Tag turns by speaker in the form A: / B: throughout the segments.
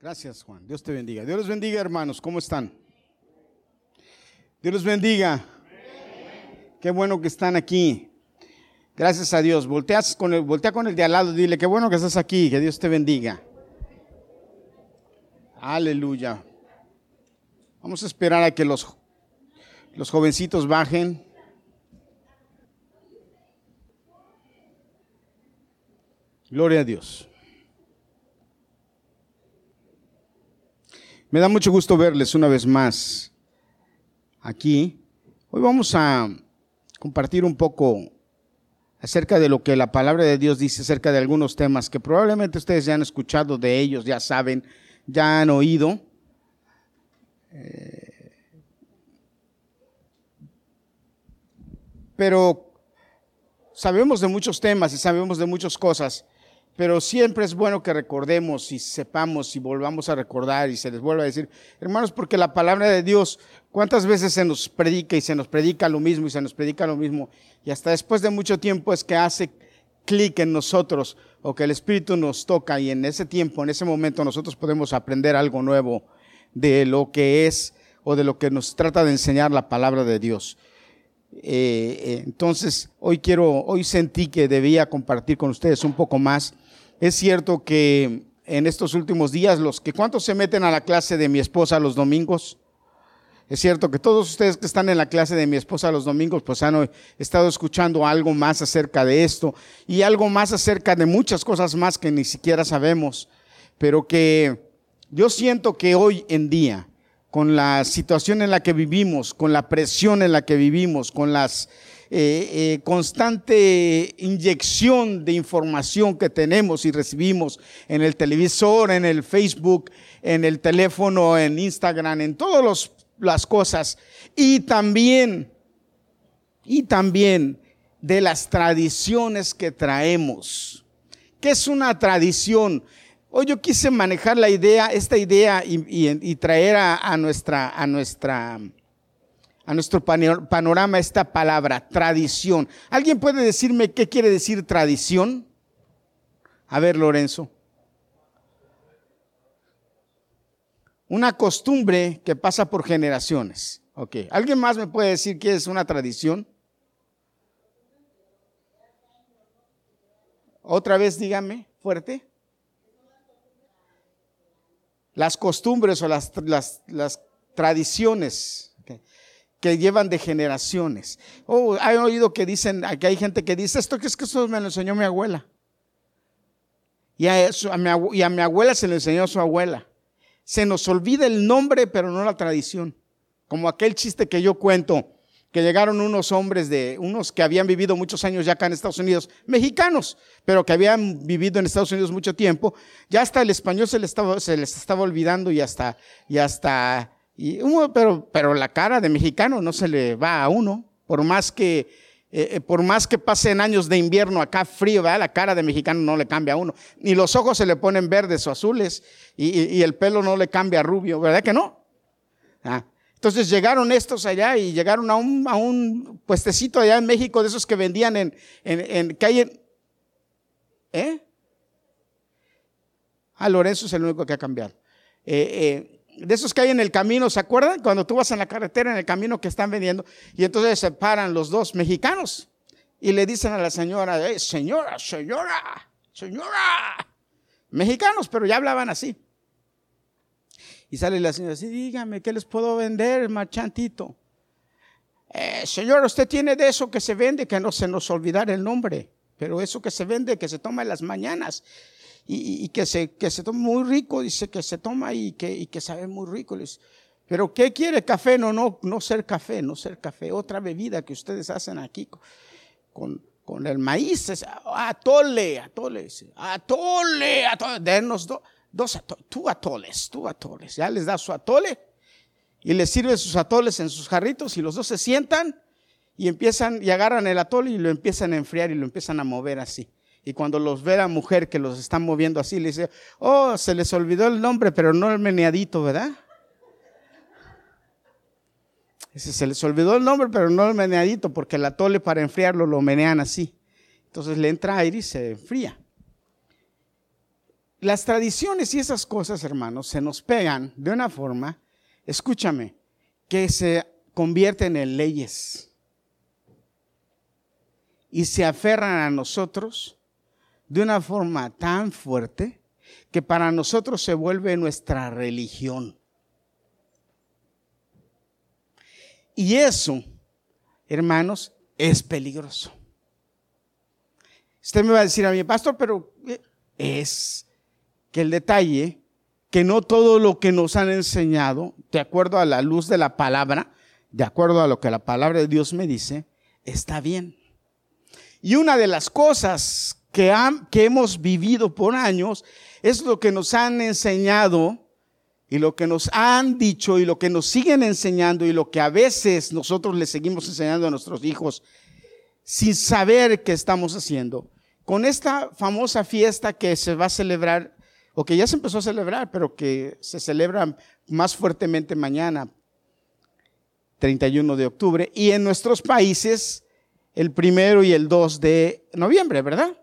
A: Gracias, Juan. Dios te bendiga. Dios les bendiga, hermanos. ¿Cómo están? Dios les bendiga. Qué bueno que están aquí. Gracias a Dios. Volteas con el, voltea con el de al lado. Dile, qué bueno que estás aquí. Que Dios te bendiga. Aleluya. Vamos a esperar a que los, los jovencitos bajen. Gloria a Dios. Me da mucho gusto verles una vez más aquí. Hoy vamos a compartir un poco acerca de lo que la palabra de Dios dice acerca de algunos temas que probablemente ustedes ya han escuchado de ellos, ya saben, ya han oído. Eh, pero sabemos de muchos temas y sabemos de muchas cosas pero siempre es bueno que recordemos y sepamos y volvamos a recordar y se les vuelva a decir, hermanos, porque la palabra de Dios, ¿cuántas veces se nos predica y se nos predica lo mismo y se nos predica lo mismo? Y hasta después de mucho tiempo es que hace clic en nosotros o que el Espíritu nos toca y en ese tiempo, en ese momento nosotros podemos aprender algo nuevo de lo que es o de lo que nos trata de enseñar la palabra de Dios. Eh, eh, entonces, hoy quiero, hoy sentí que debía compartir con ustedes un poco más es cierto que en estos últimos días, los que cuántos se meten a la clase de mi esposa los domingos, es cierto que todos ustedes que están en la clase de mi esposa los domingos, pues han estado escuchando algo más acerca de esto y algo más acerca de muchas cosas más que ni siquiera sabemos, pero que yo siento que hoy en día, con la situación en la que vivimos, con la presión en la que vivimos, con las eh, eh, constante inyección de información que tenemos y recibimos en el televisor, en el Facebook, en el teléfono, en Instagram, en todas las cosas. Y también, y también de las tradiciones que traemos. ¿Qué es una tradición? Hoy yo quise manejar la idea, esta idea y, traer a, nuestra, a nuestra a nuestro panorama esta palabra, tradición. ¿Alguien puede decirme qué quiere decir tradición? A ver, Lorenzo. Una costumbre que pasa por generaciones. Ok. ¿Alguien más me puede decir qué es una tradición? Otra vez dígame, fuerte. Las costumbres o las, las, las tradiciones que llevan de generaciones. Oh, he oído que dicen, que hay gente que dice, esto que es que eso me lo enseñó mi abuela. Y a, eso, a, mi, y a mi abuela se le enseñó a su abuela. Se nos olvida el nombre, pero no la tradición. Como aquel chiste que yo cuento, que llegaron unos hombres de, unos que habían vivido muchos años ya acá en Estados Unidos, mexicanos, pero que habían vivido en Estados Unidos mucho tiempo, ya hasta el español se les estaba, se les estaba olvidando y hasta, y hasta pero, pero la cara de mexicano no se le va a uno, por más que, eh, eh, por más que pasen años de invierno acá frío, la cara de mexicano no le cambia a uno. Ni los ojos se le ponen verdes o azules y, el pelo no le cambia a rubio, ¿verdad que no? Ah, entonces llegaron estos allá y llegaron a un, a un puestecito allá en México de esos que vendían en, en, en, ¿eh? Ah, Lorenzo es el único que ha cambiado. Eh, eh de esos que hay en el camino, ¿se acuerdan? Cuando tú vas en la carretera, en el camino que están vendiendo, y entonces se paran los dos mexicanos y le dicen a la señora, señora, señora, señora, mexicanos, pero ya hablaban así. Y sale la señora así, dígame, ¿qué les puedo vender, marchantito? Eh, señor, usted tiene de eso que se vende, que no se nos olvidar el nombre, pero eso que se vende, que se toma en las mañanas y, que, se, que se toma muy rico, dice que se toma y que, y que sabe muy rico. Pero ¿qué quiere café? No, no, no ser café, no ser café. Otra bebida que ustedes hacen aquí con, con el maíz, es atole, atole, atole, atole, denos dos atoles, tú atoles, tú atoles. Ya les da su atole y les sirve sus atoles en sus jarritos y los dos se sientan y empiezan y agarran el atole y lo empiezan a enfriar y lo empiezan a mover así. Y cuando los ve la mujer que los está moviendo así, le dice, oh, se les olvidó el nombre, pero no el meneadito, ¿verdad? Dice, se les olvidó el nombre, pero no el meneadito, porque el atole para enfriarlo lo menean así. Entonces le entra aire y se enfría. las tradiciones y esas cosas, hermanos, se nos pegan de una forma, escúchame, que se convierten en leyes y se aferran a nosotros de una forma tan fuerte que para nosotros se vuelve nuestra religión. Y eso, hermanos, es peligroso. Usted me va a decir a mí, pastor, pero eh, es que el detalle, que no todo lo que nos han enseñado, de acuerdo a la luz de la palabra, de acuerdo a lo que la palabra de Dios me dice, está bien. Y una de las cosas que, hemos vivido por años es lo que nos han enseñado y lo que nos han dicho y lo que nos siguen enseñando y lo que a veces nosotros le seguimos enseñando a nuestros hijos sin saber qué estamos haciendo. Con esta famosa fiesta que se va a celebrar, o que ya se empezó a celebrar, pero que se celebra más fuertemente mañana, 31 de octubre, y en nuestros países el primero y el 2 de noviembre, ¿verdad?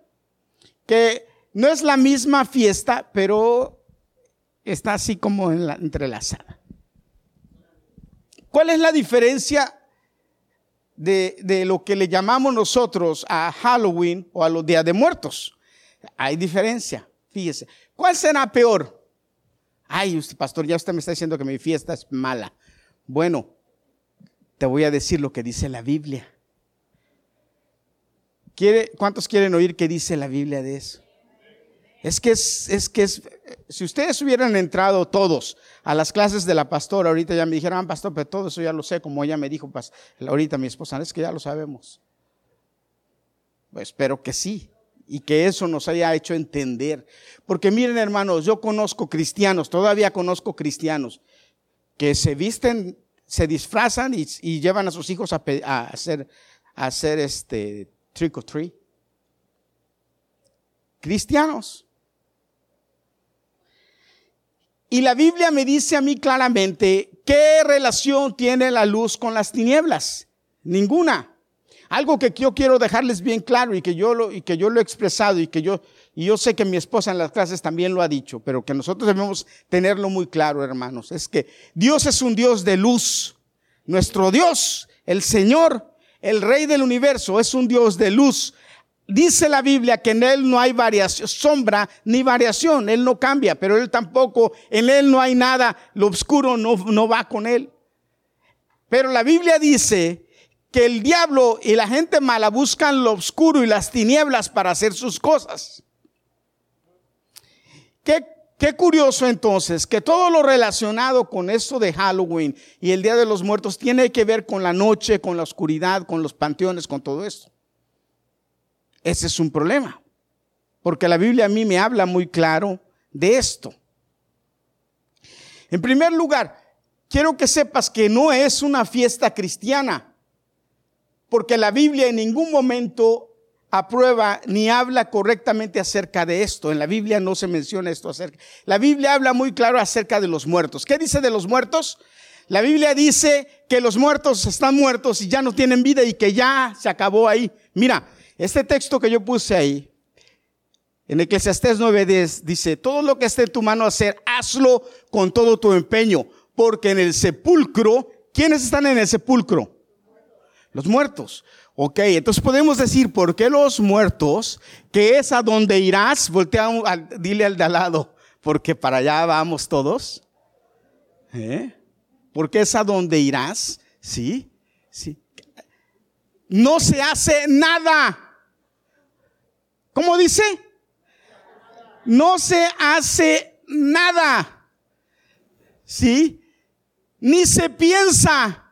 A: Que no es la misma fiesta, pero está así como en la, entrelazada. ¿Cuál es la diferencia de, de, lo que le llamamos nosotros a Halloween o a los días de muertos? Hay diferencia, fíjese. ¿Cuál será peor? Ay, usted, pastor, ya usted me está diciendo que mi fiesta es mala. Bueno, te voy a decir lo que dice la Biblia. ¿Cuántos quieren oír qué dice la Biblia de eso? Es que es, es que es, si ustedes hubieran entrado todos a las clases de la pastora, ahorita ya me dijeron, ah, pastor, pero todo eso ya lo sé, como ella me dijo, pues, ahorita mi esposa, es que ya lo sabemos. Pues espero que sí, y que eso nos haya hecho entender. Porque miren, hermanos, yo conozco cristianos, todavía conozco cristianos, que se visten, se disfrazan y, llevan a sus hijos a, hacer, a hacer este trick or treat. Cristianos. Y la Biblia me dice a mí claramente qué relación tiene la luz con las tinieblas. Ninguna. Algo que yo quiero dejarles bien claro y que yo lo, y que yo lo he expresado y que yo, y yo sé que mi esposa en las clases también lo ha dicho, pero que nosotros debemos tenerlo muy claro, hermanos. Es que Dios es un Dios de luz. Nuestro Dios, el Señor, el Rey del universo, es un Dios de luz. Dice la Biblia que en Él no hay variación, sombra ni variación. Él no cambia, pero Él tampoco, en Él no hay nada, lo oscuro no, no va con Él. Pero la Biblia dice que el diablo y la gente mala buscan lo oscuro y las tinieblas para hacer sus cosas. ¿Qué Qué curioso entonces que todo lo relacionado con esto de Halloween y el Día de los Muertos tiene que ver con la noche, con la oscuridad, con los panteones, con todo esto. Ese es un problema, porque la Biblia a mí me habla muy claro de esto. En primer lugar, quiero que sepas que no es una fiesta cristiana, porque la Biblia en ningún momento aprueba ni habla correctamente acerca de esto. En la Biblia no se menciona esto acerca. La Biblia habla muy claro acerca de los muertos. ¿Qué dice de los muertos? La Biblia dice que los muertos están muertos y ya no tienen vida y que ya se acabó ahí. Mira, este texto que yo puse ahí, en Eclesiastés 9:10, dice, todo lo que esté en tu mano hacer, hazlo con todo tu empeño, porque en el sepulcro, ¿quiénes están en el sepulcro? Los muertos. Ok, entonces podemos decir, ¿por qué los muertos? Que es a donde irás, voltea, dile al de al lado, porque para allá vamos todos. ¿Eh? Porque es a donde irás, ¿sí? Sí. No se hace nada. ¿Cómo dice? No se hace nada. ¿Sí? Ni se piensa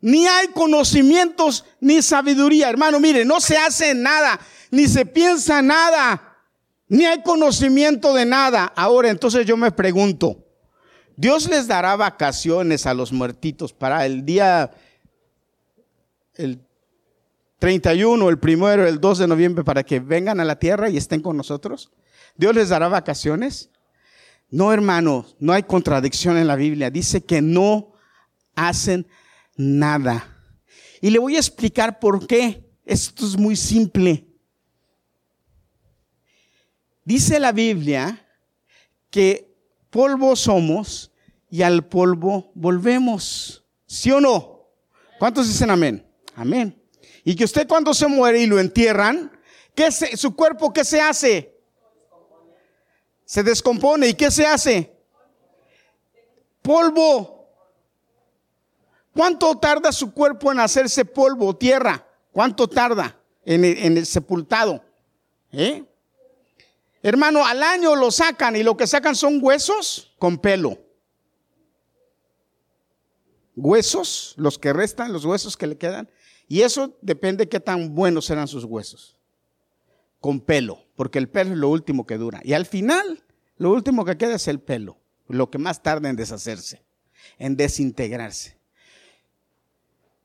A: ni hay conocimientos ni sabiduría. Hermano, mire, no se hace nada, ni se piensa nada, ni hay conocimiento de nada. Ahora, entonces yo me pregunto, ¿Dios les dará vacaciones a los muertitos para el día, el 31, el primero, el 2 de noviembre, para que vengan a la tierra y estén con nosotros? ¿Dios les dará vacaciones? No, hermano, no hay contradicción en la Biblia. Dice que no hacen nada. Y le voy a explicar por qué. Esto es muy simple. Dice la Biblia que polvo somos y al polvo volvemos. ¿Sí o no? ¿Cuántos dicen amén? Amén. Y que usted cuando se muere y lo entierran, ¿qué se, su cuerpo qué se hace? Se descompone. ¿Y qué se hace? Polvo. ¿Cuánto tarda su cuerpo en hacerse polvo, tierra? ¿Cuánto tarda en el, sepultado? ¿Eh? Hermano, al año lo sacan y lo que sacan son huesos con pelo. Huesos, los que restan, los huesos que le quedan. Y eso depende de qué tan buenos serán sus huesos. Con pelo, porque el pelo es lo último que dura. Y al final, lo último que queda es el pelo, lo que más tarda en deshacerse, en desintegrarse.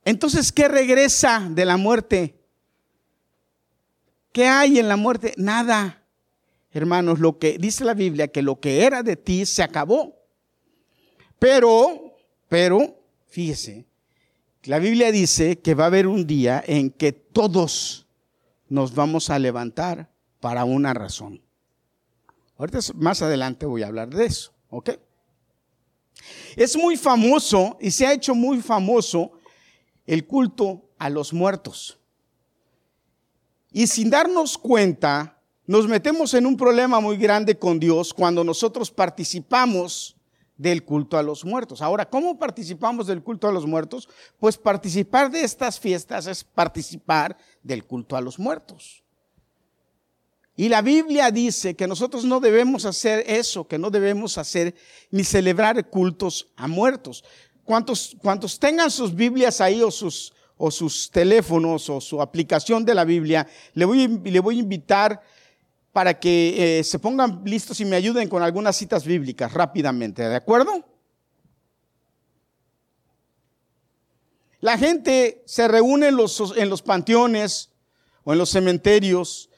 A: Entonces, ¿qué regresa de la muerte? ¿Qué hay en la muerte? Nada hermanos, lo que dice la Biblia, que lo que era de ti se acabó. Pero, pero, fíjese, la Biblia dice que va a haber un día en que todos nos vamos a levantar para una razón. Ahorita más adelante voy a hablar de eso, ¿ok? Es muy famoso y se ha hecho muy famoso el culto a los muertos. Y sin darnos cuenta, nos metemos en un problema muy grande con Dios cuando nosotros participamos del culto a los muertos. Ahora, ¿cómo participamos del culto a los muertos? Pues participar de estas fiestas es participar del culto a los muertos. Y la Biblia dice que nosotros no debemos hacer eso, que no debemos hacer ni celebrar cultos a muertos. Cuantos, tengan sus Biblias ahí o sus, teléfonos o su aplicación de la Biblia, le voy, a invitar para que eh, se pongan listos y me ayuden con algunas citas bíblicas rápidamente, ¿de acuerdo? La gente se reúne en los panteones o en los cementerios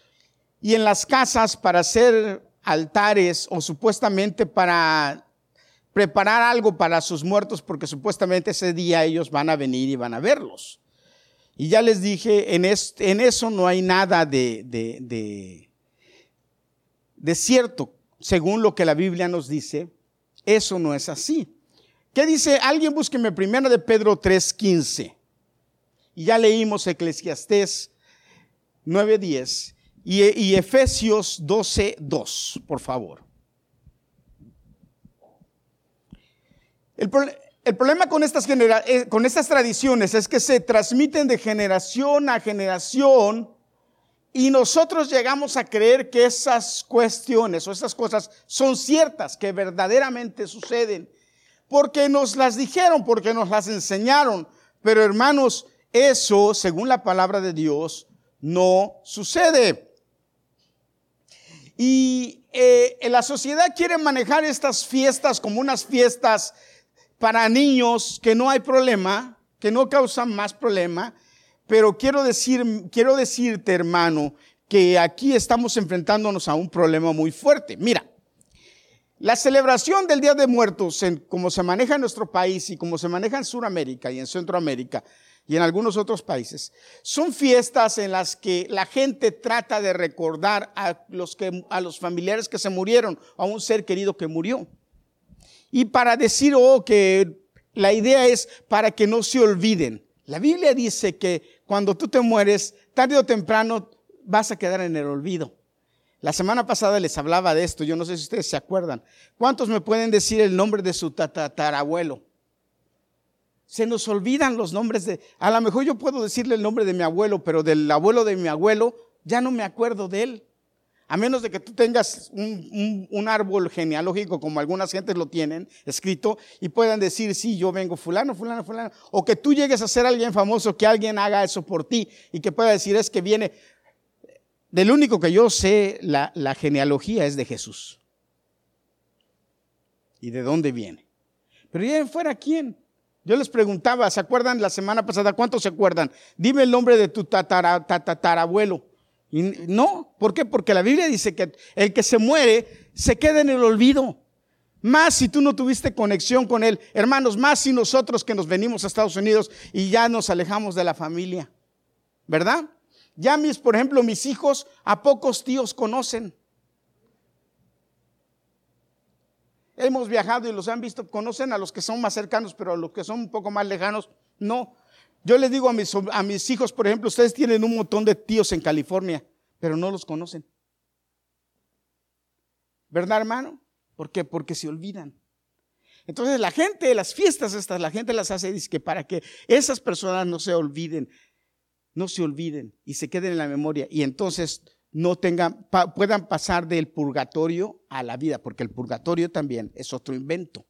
A: y en las casas para hacer altares o supuestamente para preparar algo para sus muertos porque supuestamente ese día ellos van a venir y van a verlos. Y ya les dije, en, en eso no hay nada de, de de cierto, según lo que la Biblia nos dice, eso no es así. ¿Qué dice? Alguien búsqueme primero de Pedro 3:15. Y ya leímos Eclesiastés 9:10 y, y Efesios 12:2, por favor. El, problema con estas, eh, con estas tradiciones es que se transmiten de generación a generación y nosotros llegamos a creer que esas cuestiones o esas cosas son ciertas, que verdaderamente suceden, porque nos las dijeron, porque nos las enseñaron. Pero hermanos, eso, según la palabra de Dios, no sucede. Y eh, la sociedad quiere manejar estas fiestas como unas fiestas para niños que no hay problema, que no causan más problema, pero quiero, decir, quiero decirte, hermano, que aquí estamos enfrentándonos a un problema muy fuerte. Mira, la celebración del Día de Muertos, como se maneja en nuestro país y como se maneja en Sudamérica y en Centroamérica y en algunos otros países, son fiestas en las que la gente trata de recordar a los, que, a los familiares que se murieron, a un ser querido que murió. Y para decir, oh, que la idea es para que no se olviden. La Biblia dice que cuando tú te mueres, tarde o temprano vas a quedar en el olvido. La semana pasada les hablaba de esto, yo no sé si ustedes se acuerdan. ¿Cuántos me pueden decir el nombre de su tatarabuelo? Se nos olvidan los nombres de... A lo mejor yo puedo decirle el nombre de mi abuelo, pero del abuelo de mi abuelo ya no me acuerdo de él. A menos de que tú tengas un, árbol genealógico como algunas gentes lo tienen escrito y puedan decir, sí, yo vengo fulano, fulano, fulano. O que tú llegues a ser alguien famoso, que alguien haga eso por ti y que pueda decir, es que viene. Del único que yo sé, la, la genealogía es de Jesús. ¿Y de dónde viene? Pero ya fuera quién. Yo les preguntaba, ¿se acuerdan la semana pasada? ¿Cuántos se acuerdan? Dime el nombre de tu tatarabuelo. No, ¿por qué? Porque la Biblia dice que el que se muere se queda en el olvido. Más si tú no tuviste conexión con él. Hermanos, más si nosotros que nos venimos a Estados Unidos y ya nos alejamos de la familia. ¿Verdad? Ya mis, por ejemplo, mis hijos a pocos tíos conocen. hemos viajado y los han visto, conocen a los que son más cercanos, pero a los que son un poco más lejanos, no. Yo les digo a mis, hijos, por ejemplo, ustedes tienen un montón de tíos en California, pero no los conocen. ¿Verdad, hermano? ¿Por qué? Porque se olvidan. Entonces la gente, las fiestas estas, la gente las hace dice que para que esas personas no se olviden, no se olviden y se queden en la memoria y entonces no tengan, puedan pasar del purgatorio a la vida, porque el purgatorio también es otro invento.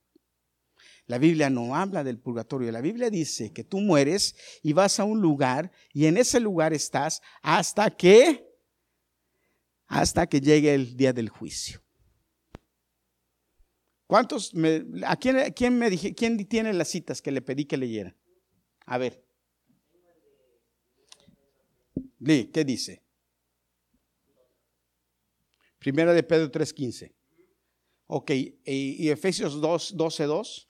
A: La Biblia no habla del purgatorio, la Biblia dice que tú mueres y vas a un lugar y en ese lugar estás hasta que, hasta que llegue el día del juicio. ¿Cuántos? ¿A quién, quién, me dije, quién tiene las citas que le pedí que leyera? A ver. Lee, ¿qué dice? Primera de Pedro 3.15. Ok, ¿y Efesios 2, 12, 2?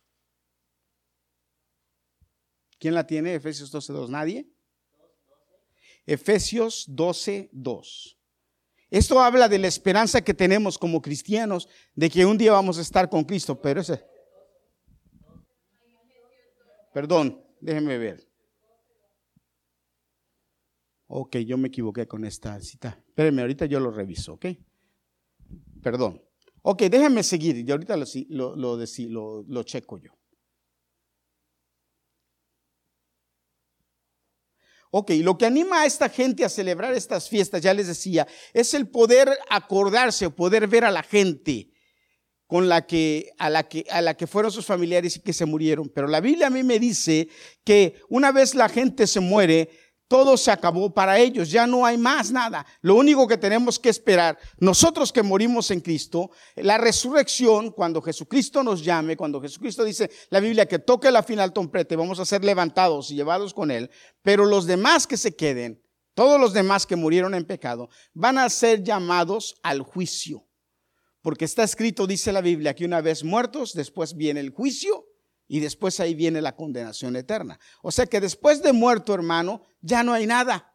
A: ¿Quién la tiene? Efesios 12, 2. ¿Nadie? Efesios 12, 2. Esto habla de la esperanza que tenemos como cristianos de que un día vamos a estar con Cristo, pero ese... Perdón, déjenme ver. Ok, yo me equivoqué con esta cita. Espérenme, ahorita yo lo reviso, ¿ok? Perdón. Ok, déjenme seguir y ahorita lo, lo, lo, lo checo yo. Ok, lo que anima a esta gente a celebrar estas fiestas, ya les decía, es el poder acordarse o poder ver a la gente con la que, a la que, a la que fueron sus familiares y que se murieron. Pero la Biblia a mí me dice que una vez la gente se muere, todo se acabó para ellos, ya no hay más nada. Lo único que tenemos que esperar, nosotros que morimos en Cristo, la resurrección, cuando Jesucristo nos llame, cuando Jesucristo dice la Biblia que toque la final trompeta, vamos a ser levantados y llevados con Él, pero los demás que se queden, todos los demás que murieron en pecado, van a ser llamados al juicio. Porque está escrito, dice la Biblia, que una vez muertos, después viene el juicio y después ahí viene la condenación eterna. O sea que después de muerto, hermano, ya no hay nada.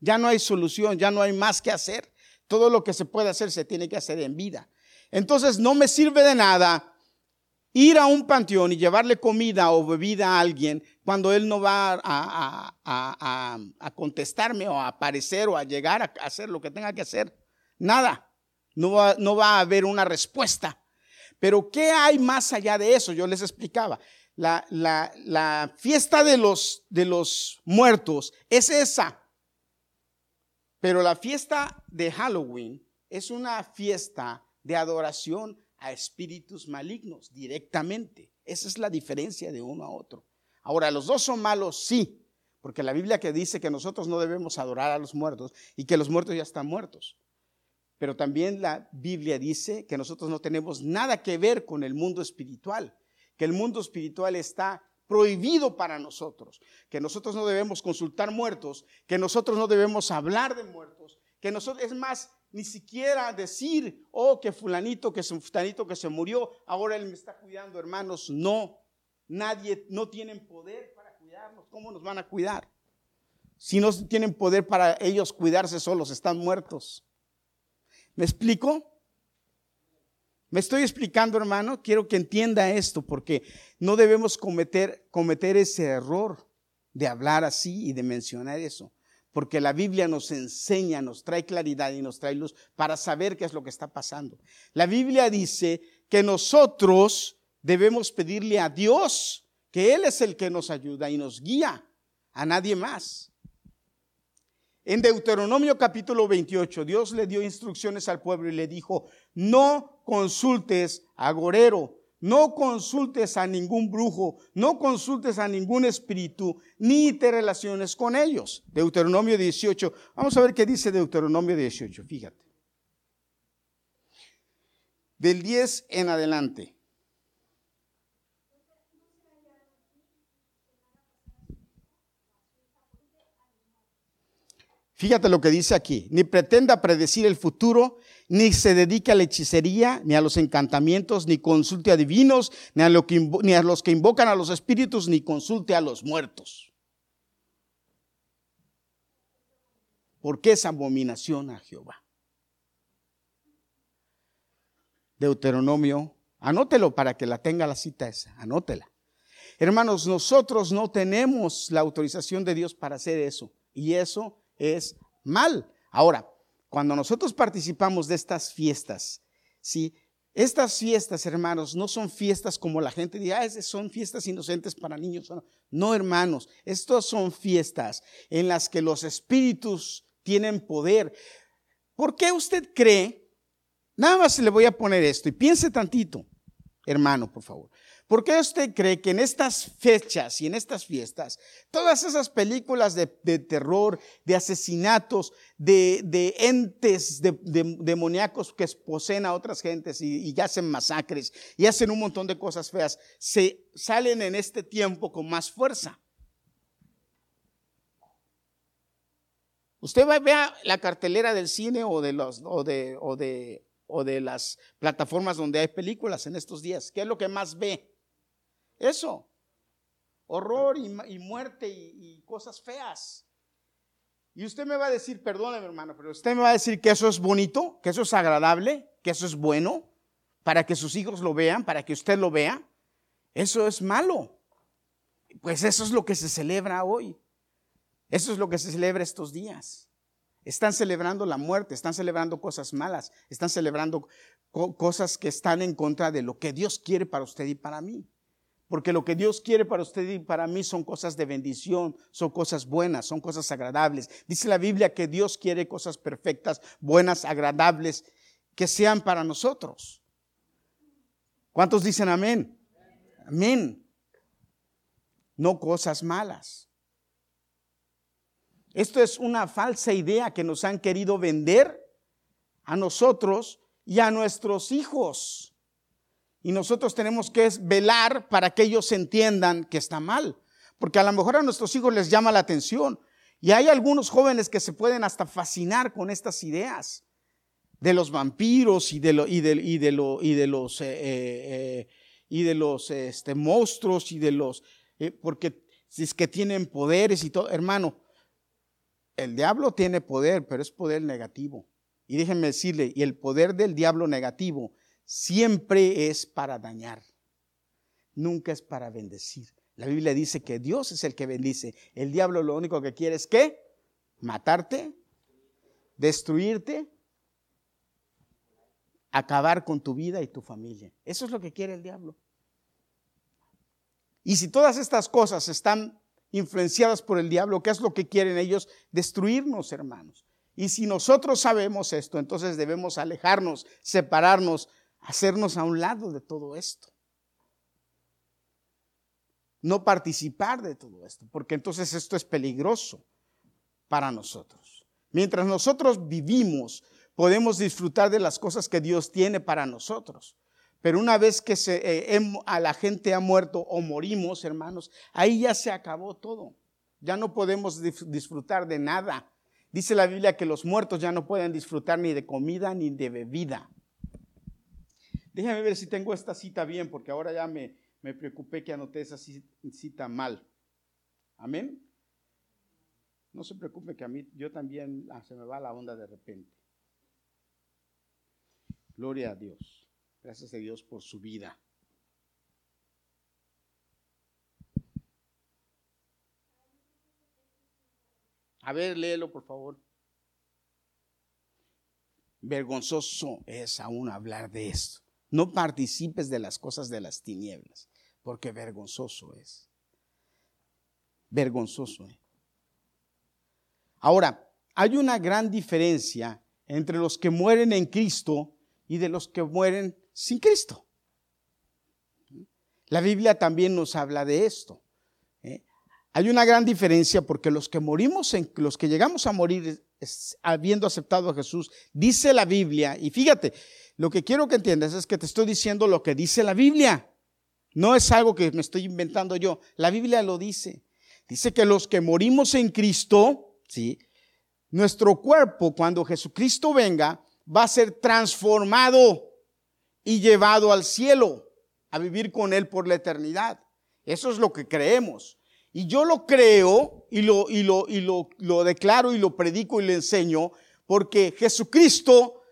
A: Ya no hay solución, ya no hay más que hacer. Todo lo que se puede hacer se tiene que hacer en vida. Entonces no me sirve de nada ir a un panteón y llevarle comida o bebida a alguien cuando él no va a, contestarme o a aparecer o a llegar a hacer lo que tenga que hacer. Nada. No va, no va a haber una respuesta. Pero ¿qué hay más allá de eso? Yo les explicaba. La, la, fiesta de los, de los muertos es esa. Pero la fiesta de Halloween es una fiesta de adoración a espíritus malignos directamente. Esa es la diferencia de uno a otro. Ahora, los dos son malos, sí, porque la Biblia que dice que nosotros no debemos adorar a los muertos y que los muertos ya están muertos. Pero también la Biblia dice que nosotros no tenemos nada que ver con el mundo espiritual, que el mundo espiritual está prohibido para nosotros, que nosotros no debemos consultar muertos, que nosotros no debemos hablar de muertos, que nosotros, es más, ni siquiera decir, oh, que fulanito, que fulanito que se murió, ahora él me está cuidando, hermanos, no, nadie, no tienen poder para cuidarnos, ¿cómo nos van a cuidar? Si no tienen poder para ellos cuidarse solos, están muertos. ¿Me explico? Me estoy explicando, hermano. Quiero que entienda esto porque no debemos cometer, cometer ese error de hablar así y de mencionar eso. Porque la Biblia nos enseña, nos trae claridad y nos trae luz para saber qué es lo que está pasando. La Biblia dice que nosotros debemos pedirle a Dios que Él es el que nos ayuda y nos guía, a nadie más. En Deuteronomio capítulo 28, Dios le dio instrucciones al pueblo y le dijo, no consultes a gorero, no consultes a ningún brujo, no consultes a ningún espíritu, ni te relaciones con ellos. Deuteronomio 18. Vamos a ver qué dice Deuteronomio 18, fíjate. Del 10 en adelante. Fíjate lo que dice aquí, ni pretenda predecir el futuro, ni se dedique a la hechicería, ni a los encantamientos, ni consulte a divinos, ni a, ni a los que invocan a los espíritus, ni consulte a los muertos. Porque es abominación a Jehová. Deuteronomio Anótelo para que la tenga la cita esa, anótela. Hermanos, nosotros no tenemos la autorización de Dios para hacer eso. Y eso es mal. Ahora, cuando nosotros participamos de estas fiestas, ¿sí? Estas fiestas, hermanos, no son fiestas como la gente dice, ah, son fiestas inocentes para niños. No, hermanos, estas son fiestas en las que los espíritus tienen poder. ¿Por qué usted cree? Nada más le voy a poner esto y piense tantito, hermano, por favor. ¿Por qué usted cree que en estas fechas y en estas fiestas, todas esas películas de, terror, de asesinatos, de, entes demoníacos que poseen a otras gentes y, hacen masacres y hacen un montón de cosas feas, se salen en este tiempo con más fuerza? Usted va, vea la cartelera del cine o de, o de las plataformas donde hay películas en estos días. ¿Qué es lo que más ve? Eso. Horror y, muerte y, cosas feas. Y usted me va a decir, perdóneme hermano, pero usted me va a decir que eso es bonito, que eso es agradable, que eso es bueno, para que sus hijos lo vean, para que usted lo vea. Eso es malo. Pues eso es lo que se celebra hoy. Eso es lo que se celebra estos días. Están celebrando la muerte, están celebrando cosas malas, están celebrando cosas que están en contra de lo que Dios quiere para usted y para mí. Porque lo que Dios quiere para usted y para mí son cosas de bendición, son cosas buenas, son cosas agradables. Dice la Biblia que Dios quiere cosas perfectas, buenas, agradables, que sean para nosotros. ¿Cuántos dicen amén? Amén. No cosas malas. Esto es una falsa idea que nos han querido vender a nosotros y a nuestros hijos. Y nosotros tenemos que velar para que ellos entiendan que está mal. Porque a lo mejor a nuestros hijos les llama la atención. Y hay algunos jóvenes que se pueden hasta fascinar con estas ideas de los vampiros y de, y de, y de, los, eh, eh, eh, y de los este, monstruos y de los... porque es que tienen poderes y todo, hermano, el diablo tiene poder, pero es poder negativo. Y déjenme decirle, y el poder del diablo negativo siempre es para dañar, nunca es para bendecir. La Biblia dice que Dios es el que bendice. El diablo lo único que quiere es que matarte, destruirte, acabar con tu vida y tu familia. Eso es lo que quiere el diablo. Y si todas estas cosas están influenciadas por el diablo, ¿qué es lo que quieren ellos? Destruirnos, hermanos. Y si nosotros sabemos esto, entonces debemos alejarnos, separarnos hacernos a un lado de todo esto. No participar de todo esto, porque entonces esto es peligroso para nosotros. Mientras nosotros vivimos, podemos disfrutar de las cosas que Dios tiene para nosotros. Pero una vez que eh, a la gente ha muerto o morimos, hermanos, ahí ya se acabó todo. Ya no podemos disfrutar de nada. Dice la Biblia que los muertos ya no pueden disfrutar ni de comida ni de bebida. Déjame ver si tengo esta cita bien, porque ahora ya me, me preocupé que anoté esa cita mal. Amén. No se preocupe que a mí, yo también ah, se me va la onda de repente. Gloria a Dios. Gracias a Dios por su vida. A ver, léelo, por favor. Vergonzoso es aún hablar de esto. No participes de las cosas de las tinieblas, porque vergonzoso es. Vergonzoso es. Ahora, hay una gran diferencia entre los que mueren en Cristo y de los que mueren sin Cristo. La Biblia también nos habla de esto. Hay una gran diferencia porque los que morimos, en, los que llegamos a morir habiendo aceptado a Jesús, dice la Biblia, y fíjate, lo que quiero que entiendas es que te estoy diciendo lo que dice la Biblia. No es algo que me estoy inventando yo. La Biblia lo dice. Dice que los que morimos en Cristo, ¿sí? nuestro cuerpo, cuando Jesucristo venga, va a ser transformado y llevado al cielo a vivir con Él por la eternidad. Eso es lo que creemos. Y yo lo creo y lo, y lo, y lo, lo declaro y lo predico y le enseño porque Jesucristo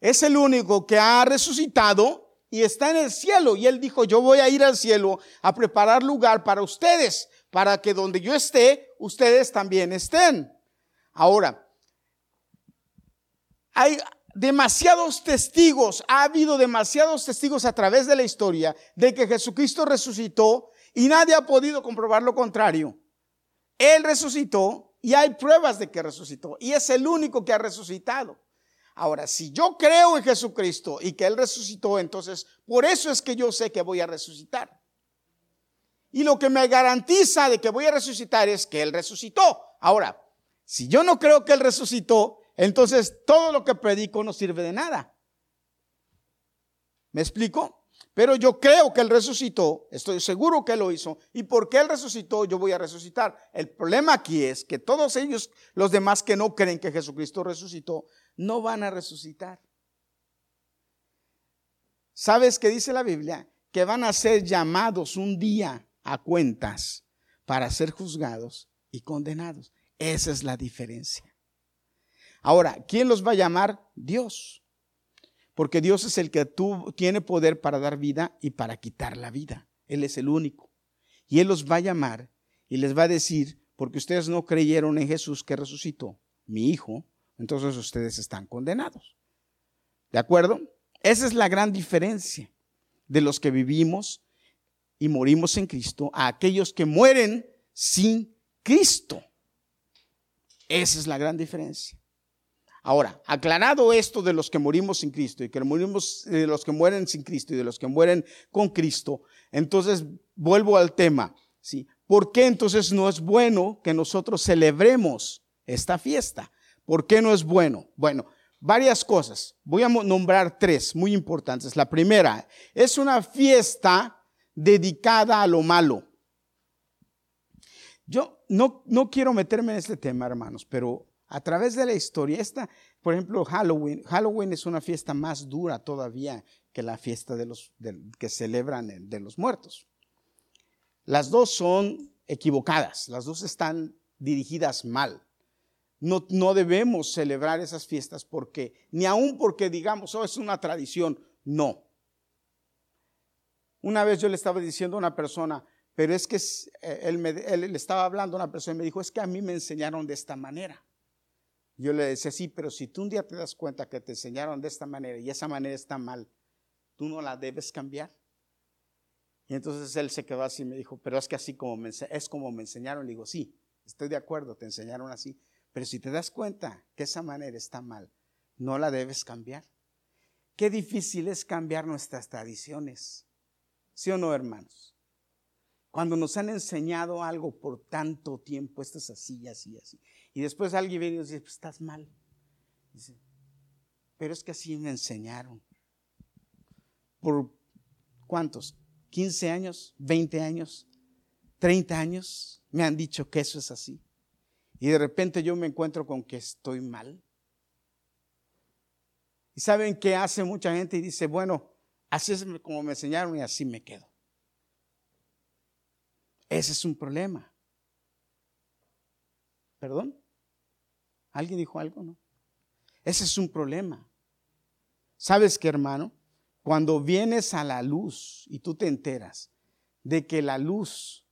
A: es el único que ha resucitado y está en el cielo. Y él dijo, yo voy a ir al cielo a preparar lugar para ustedes, para que donde yo esté, ustedes también estén. Ahora, hay demasiados testigos, ha habido demasiados testigos a través de la historia de que Jesucristo resucitó y nadie ha podido comprobar lo contrario. Él resucitó y hay pruebas de que resucitó y es el único que ha resucitado. Ahora, si yo creo en Jesucristo y que Él resucitó, entonces por eso es que yo sé que voy a resucitar. Y lo que me garantiza de que voy a resucitar es que Él resucitó. Ahora, si yo no creo que Él resucitó, entonces todo lo que predico no sirve de nada. ¿Me explico? Pero yo creo que Él resucitó, estoy seguro que lo hizo, y porque Él resucitó, yo voy a resucitar. El problema aquí es que todos ellos, los demás que no creen que Jesucristo resucitó, no van a resucitar. ¿Sabes qué dice la Biblia? Que van a ser llamados un día a cuentas para ser juzgados y condenados. Esa es la diferencia. Ahora, ¿quién los va a llamar? Dios. Porque Dios es el que tiene poder para dar vida y para quitar la vida. Él es el único. Y Él los va a llamar y les va a decir, porque ustedes no creyeron en Jesús que resucitó, mi Hijo, entonces ustedes están condenados. ¿De acuerdo? Esa es la gran diferencia de los que vivimos y morimos en Cristo a aquellos que mueren sin Cristo. Esa es la gran diferencia. Ahora, aclarado esto de los que morimos sin Cristo y que morimos de los que mueren sin Cristo y de los que mueren con Cristo, entonces vuelvo al tema, ¿sí? ¿Por qué entonces no es bueno que nosotros celebremos esta fiesta? ¿Por qué no es bueno? Bueno, varias cosas. Voy a nombrar tres muy importantes. La primera, es una fiesta dedicada a lo malo. Yo no, no quiero meterme en este tema, hermanos, pero a través de la historia, esta, por ejemplo, Halloween, Halloween es una fiesta más dura todavía que la fiesta de los que celebran de los muertos. Las dos son equivocadas, las dos están dirigidas mal. No, no debemos celebrar esas fiestas porque, ni aún porque digamos, oh, es una tradición, no. Una vez yo le estaba diciendo a una persona, pero es que eh, él, me, él le estaba hablando a una persona y me dijo, es que a mí me enseñaron de esta manera. Yo le decía, sí, pero si tú un día te das cuenta que te enseñaron de esta manera y esa manera está mal, tú no la debes cambiar. Y entonces él se quedó así y me dijo, pero es que así como me, es como me enseñaron. Le digo, sí, estoy de acuerdo, te enseñaron así. Pero si te das cuenta que esa manera está mal, no la debes cambiar. Qué difícil es cambiar nuestras tradiciones. ¿Sí o no, hermanos? Cuando nos han enseñado algo por tanto tiempo, esto es así, así, así. Y después alguien viene y dice, pues estás mal. Dice, pero es que así me enseñaron. ¿Por cuántos? ¿15 años? ¿20 años? ¿30 años? Me han dicho que eso es así. Y de repente yo me encuentro con que estoy mal. ¿Y saben qué hace mucha gente? Y dice, bueno, así es como me enseñaron y así me quedo. Ese es un problema. ¿Perdón? ¿Alguien dijo algo? No. Ese es un problema. ¿Sabes qué, hermano? Cuando vienes a la luz y tú te enteras de que la luz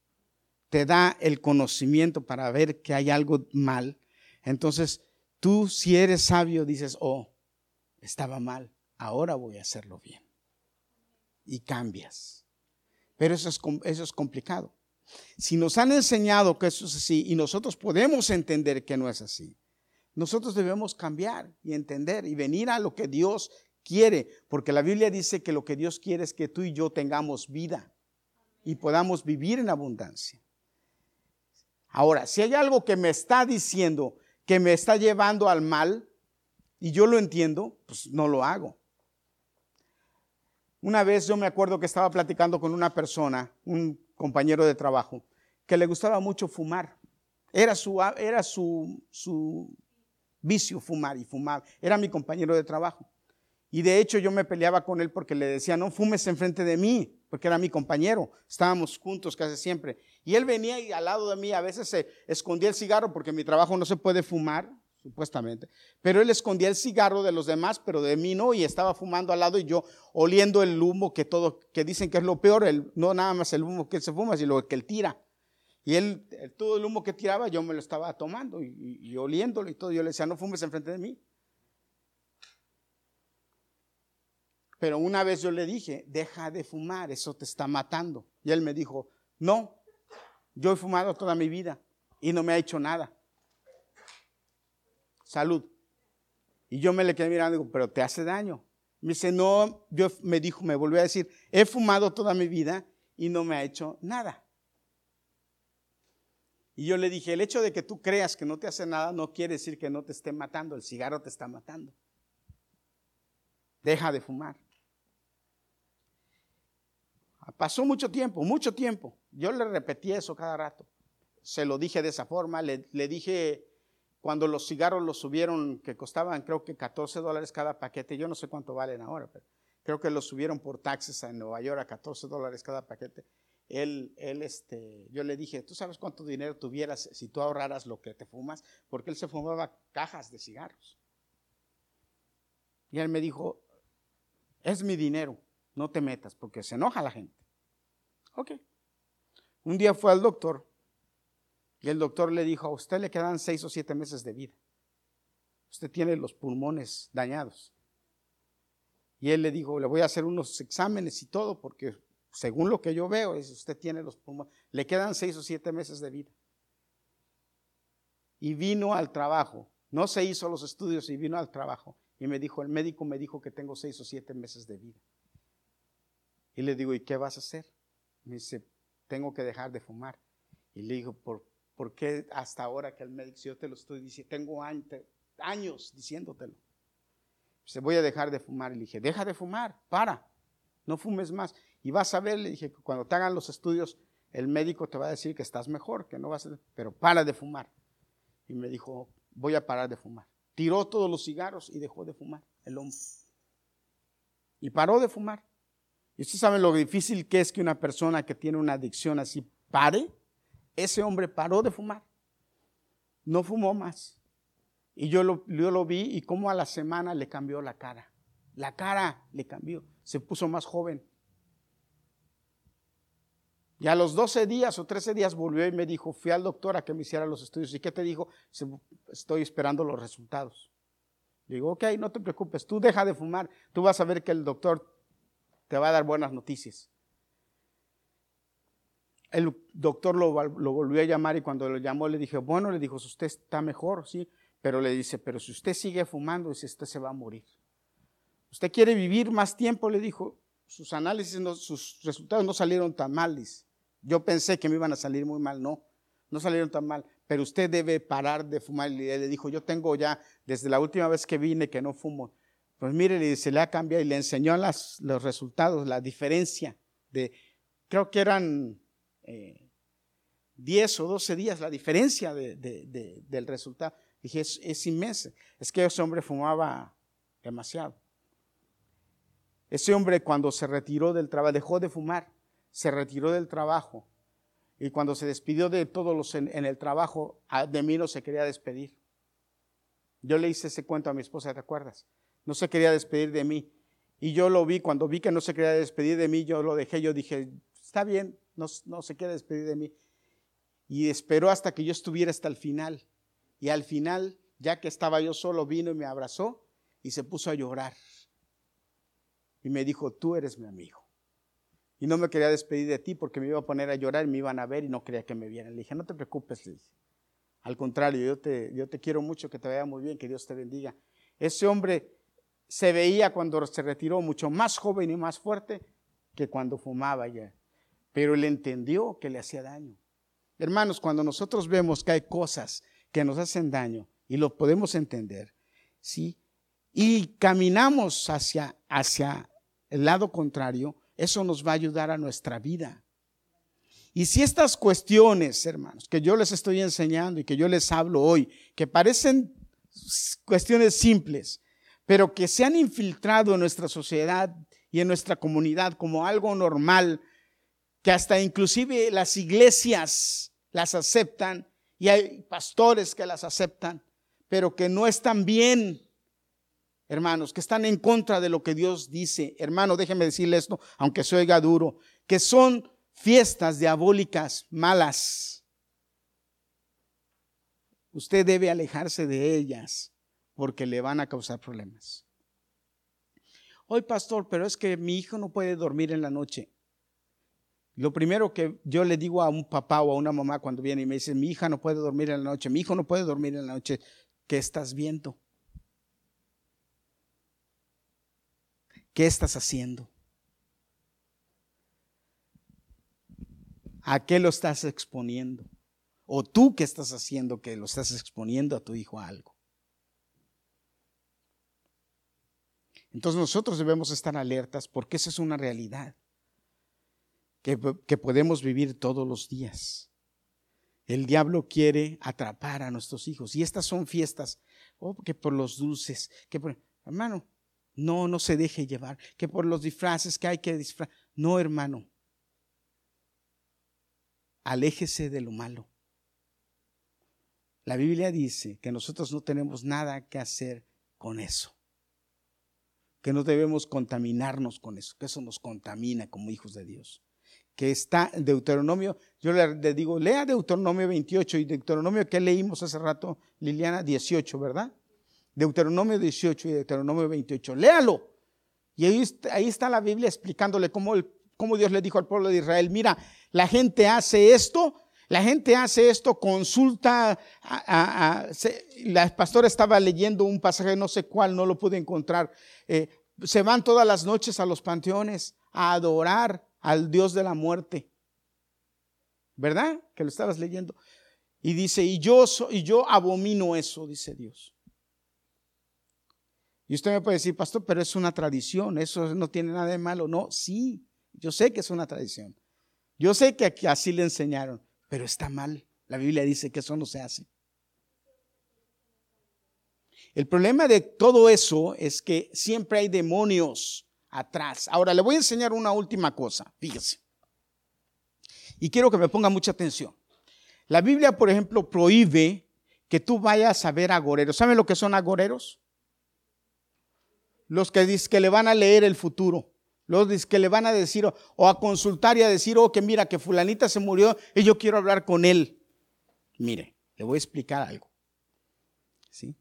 A: te da el conocimiento para ver que hay algo mal, entonces tú si eres sabio dices, oh, estaba mal, ahora voy a hacerlo bien. Y cambias. Pero eso es, eso es complicado. Si nos han enseñado que eso es así y nosotros podemos entender que no es así, nosotros debemos cambiar y entender y venir a lo que Dios quiere, porque la Biblia dice que lo que Dios quiere es que tú y yo tengamos vida y podamos vivir en abundancia. Ahora, si hay algo que me está diciendo que me está llevando al mal y yo lo entiendo, pues no lo hago. Una vez yo me acuerdo que estaba platicando con una persona, un compañero de trabajo, que le gustaba mucho fumar. Era su, era su, su vicio fumar y fumar. Era mi compañero de trabajo. Y de hecho yo me peleaba con él porque le decía, no fumes enfrente de mí, porque era mi compañero. Estábamos juntos casi siempre. Y él venía y al lado de mí a veces se escondía el cigarro porque en mi trabajo no se puede fumar. supuestamente. Pero él escondía el cigarro de los demás, pero de mí no, y estaba fumando al lado y yo oliendo el humo que todo, que dicen que es lo peor, el, no nada más el humo que se fuma, sino el que él tira. Y él, todo el humo que tiraba, yo me lo estaba tomando y, y oliéndolo y todo. Yo le decía, no fumes enfrente de mí. Pero una vez yo le dije, deja de fumar, eso te está matando. Y él me dijo, no, yo he fumado toda mi vida y no me ha hecho nada salud. Y yo me le quedé mirando y digo, pero te hace daño. Me dice, no, yo me dijo, me volvió a decir, he fumado toda mi vida y no me ha hecho nada. Y yo le dije, el hecho de que tú creas que no te hace nada no quiere decir que no te esté matando, el cigarro te está matando. Deja de fumar. Pasó mucho tiempo, mucho tiempo. Yo le repetí eso cada rato. Se lo dije de esa forma, le, le dije cuando los cigarros los subieron, que costaban creo que 14 dólares cada paquete, yo no sé cuánto valen ahora, pero creo que los subieron por taxes en Nueva York a 14 dólares cada paquete. Él, él, este, yo le dije, ¿tú sabes cuánto dinero tuvieras si tú ahorraras lo que te fumas? Porque él se fumaba cajas de cigarros. Y él me dijo, es mi dinero, no te metas, porque se enoja la gente. Ok. Un día fue al doctor y el doctor le dijo, a usted le quedan seis o siete meses de vida. Usted tiene los pulmones dañados. Y él le dijo, le voy a hacer unos exámenes y todo, porque según lo que yo veo, es usted tiene los pulmones, le quedan seis o siete meses de vida. Y vino al trabajo, no se hizo los estudios y vino al trabajo. Y me dijo, el médico me dijo que tengo seis o siete meses de vida. Y le digo, ¿y qué vas a hacer? Me dice, tengo que dejar de fumar. Y le digo, ¿por ¿Por qué hasta ahora que el médico, si yo te lo estoy diciendo, tengo años diciéndotelo? Se voy a dejar de fumar. Y le dije, deja de fumar, para, no fumes más. Y vas a ver, le dije, cuando te hagan los estudios, el médico te va a decir que estás mejor, que no vas a, pero para de fumar. Y me dijo, voy a parar de fumar. Tiró todos los cigarros y dejó de fumar el hombre. Y paró de fumar. Y ustedes saben lo difícil que es que una persona que tiene una adicción así pare ese hombre paró de fumar. No fumó más. Y yo lo, lo vi y como a la semana le cambió la cara. La cara le cambió. Se puso más joven. Y a los 12 días o 13 días volvió y me dijo, fui al doctor a que me hiciera los estudios. ¿Y qué te dijo? Estoy esperando los resultados. digo, ok, no te preocupes, tú deja de fumar, tú vas a ver que el doctor te va a dar buenas noticias el doctor lo, volvió a llamar y cuando lo llamó le dije, bueno, le dijo, usted está mejor, sí, pero le dice, pero si usted sigue fumando, dice, usted se va a morir. ¿Usted quiere vivir más tiempo? Le dijo, sus análisis, sus resultados no salieron tan mal, dice. Yo pensé que me iban a salir muy mal, no, no salieron tan mal, pero usted debe parar de fumar. Y le dijo, yo tengo ya, desde la última vez que vine, que no fumo. Pues mire, se le ha cambiado y le enseñó los resultados, la diferencia de, creo que eran 10 eh, o 12 días la diferencia del resultado. Dije, es, es inmensa. Es que ese hombre fumaba demasiado. Ese hombre cuando se retiró del trabajo, dejó de fumar, se retiró del trabajo y cuando se despidió de todos los en, el trabajo, de mí no se quería despedir. Yo le hice ese cuento a mi esposa, ¿te acuerdas? No se quería despedir de mí. Y yo lo vi, cuando vi que no se quería despedir de mí, yo lo dejé, yo dije, está bien, no, se quiere despedir de mí. Y esperó hasta que yo estuviera hasta el final. Y al final, ya que estaba yo solo, vino y me abrazó y se puso a llorar. Y me dijo, tú eres mi amigo. Y no me quería despedir de ti porque me iba a poner a llorar y me iban a ver y no quería que me vieran. Le dije, no te preocupes, le Al contrario, yo te, yo te quiero mucho, que te vaya muy bien, que Dios te bendiga. Ese hombre se veía cuando se retiró mucho más joven y más fuerte que cuando fumaba ya pero él entendió que le hacía daño. Hermanos, cuando nosotros vemos que hay cosas que nos hacen daño y lo podemos entender, ¿sí? Y caminamos hacia, hacia el lado contrario, eso nos va a ayudar a nuestra vida. Y si estas cuestiones, hermanos, que yo les estoy enseñando y que yo les hablo hoy, que parecen cuestiones simples, pero que se han infiltrado en nuestra sociedad y en nuestra comunidad como algo normal, que hasta inclusive las iglesias las aceptan y hay pastores que las aceptan, pero que no están bien, hermanos, que están en contra de lo que Dios dice. Hermano, déjeme decirle esto, aunque se oiga duro, que son fiestas diabólicas malas. Usted debe alejarse de ellas porque le van a causar problemas. Hoy, pastor, pero es que mi hijo no puede dormir en la noche. Lo primero que yo le digo a un papá o a una mamá cuando viene y me dice, mi hija no puede dormir en la noche, mi hijo no puede dormir en la noche, ¿qué estás viendo? ¿Qué estás haciendo? ¿A qué lo estás exponiendo? ¿O tú qué estás haciendo que lo estás exponiendo a tu hijo a algo? Entonces nosotros debemos estar alertas porque esa es una realidad que, podemos vivir todos los días. El diablo quiere atrapar a nuestros hijos. Y estas son fiestas, oh, que por los dulces, que por, hermano, no, no se deje llevar, que por los disfraces que hay que disfrazar. No, hermano. Aléjese de lo malo. La Biblia dice que nosotros no tenemos nada que hacer con eso. Que no debemos contaminarnos con eso, que eso nos contamina como hijos de Dios que está Deuteronomio. Yo le, digo, lea Deuteronomio 28 y Deuteronomio que leímos hace rato, Liliana, 18, ¿verdad? Deuteronomio 18 y Deuteronomio 28. Léalo. Y ahí, ahí está la Biblia explicándole cómo, cómo Dios le dijo al pueblo de Israel, mira, la gente hace esto, la gente hace esto, consulta, la pastora estaba leyendo un pasaje, no sé cuál, no lo pude encontrar. Eh, se van todas las noches a los panteones a adorar al Dios de la muerte. ¿Verdad? Que lo estabas leyendo. Y dice, y yo, y yo abomino eso, dice Dios. Y usted me puede decir, pastor, pero es una tradición, eso no tiene nada de malo. No, sí, yo sé que es una tradición. Yo sé que aquí así le enseñaron, pero está mal. La Biblia dice que eso no se hace. El problema de todo eso es que siempre hay demonios atrás. Ahora le voy a enseñar una última cosa, fíjese. Y quiero que me ponga mucha atención. La Biblia, por ejemplo, prohíbe que tú vayas a ver agoreros. ¿Saben lo que son agoreros? Los que dicen que le van a leer el futuro. Los que le van a decir o, a consultar y a decir, oh, que mira, que fulanita se murió y yo quiero hablar con él. Mire, le voy a explicar algo. ¿Sí?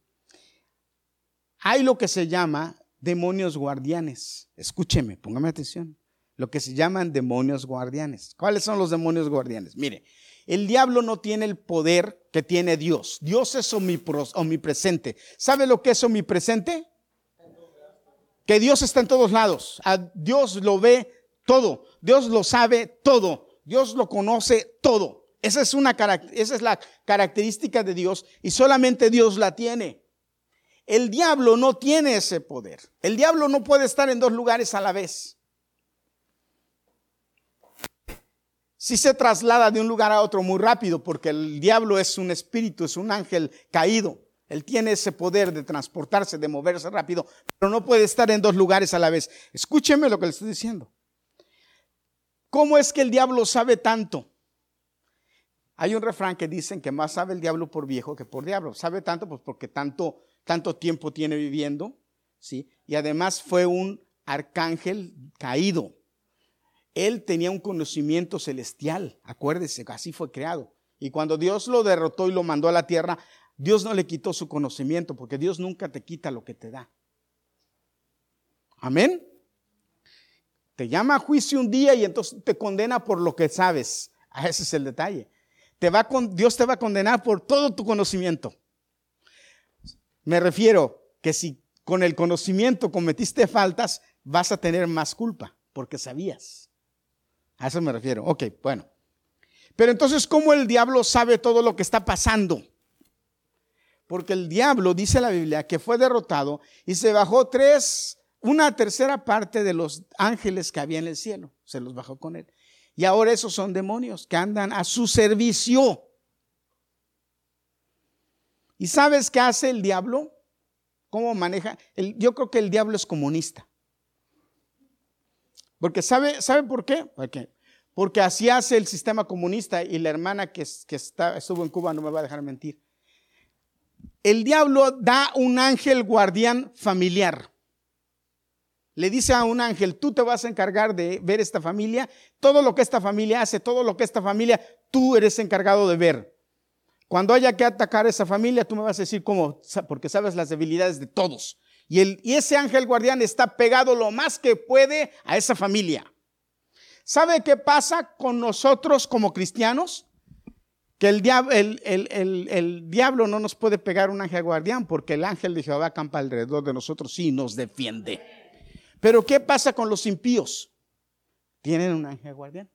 A: Hay lo que se llama demonios guardianes. Escúcheme, póngame atención. Lo que se llaman demonios guardianes. ¿Cuáles son los demonios guardianes? Mire, el diablo no tiene el poder que tiene Dios. Dios es omnipresente. ¿Sabe lo que es omnipresente? Que Dios está en todos lados. A Dios lo ve todo. Dios lo sabe todo. Dios lo conoce todo. Esa es, una, esa es la característica de Dios y solamente Dios la tiene. El diablo no tiene ese poder. El diablo no puede estar en dos lugares a la vez. Si se traslada de un lugar a otro muy rápido, porque el diablo es un espíritu, es un ángel caído. Él tiene ese poder de transportarse, de moverse rápido, pero no puede estar en dos lugares a la vez. Escúcheme lo que le estoy diciendo. ¿Cómo es que el diablo sabe tanto? Hay un refrán que dicen que más sabe el diablo por viejo que por diablo. Sabe tanto pues porque tanto tanto tiempo tiene viviendo, ¿sí? Y además fue un arcángel caído. Él tenía un conocimiento celestial, acuérdese, así fue creado. Y cuando Dios lo derrotó y lo mandó a la tierra, Dios no le quitó su conocimiento, porque Dios nunca te quita lo que te da. Amén. Te llama a juicio un día y entonces te condena por lo que sabes. Ah, ese es el detalle. Te va con, Dios te va a condenar por todo tu conocimiento. Me refiero que si con el conocimiento cometiste faltas, vas a tener más culpa, porque sabías. A eso me refiero. Ok, bueno. Pero entonces, ¿cómo el diablo sabe todo lo que está pasando? Porque el diablo, dice la Biblia, que fue derrotado y se bajó tres, una tercera parte de los ángeles que había en el cielo. Se los bajó con él. Y ahora esos son demonios que andan a su servicio. ¿Y sabes qué hace el diablo? ¿Cómo maneja? yo creo que el diablo es comunista. Porque ¿sabe, ¿sabe por qué? Porque, porque así hace el sistema comunista y la hermana que, estuvo en Cuba no me va a dejar mentir. El diablo da un ángel guardián familiar. Le dice a un ángel, tú te vas a encargar de ver esta familia, todo lo que esta familia hace, todo lo que esta familia, tú eres encargado de ver. Cuando haya que atacar a esa familia, tú me vas a decir cómo, porque sabes las debilidades de todos. Y, y ese ángel guardián está pegado lo más que puede a esa familia. ¿Sabe qué pasa con nosotros como cristianos? Que el, diablo, no nos puede pegar un ángel guardián porque el ángel de Jehová acampa alrededor de nosotros y nos defiende. Pero ¿qué pasa con los impíos? ¿Tienen un ángel guardián?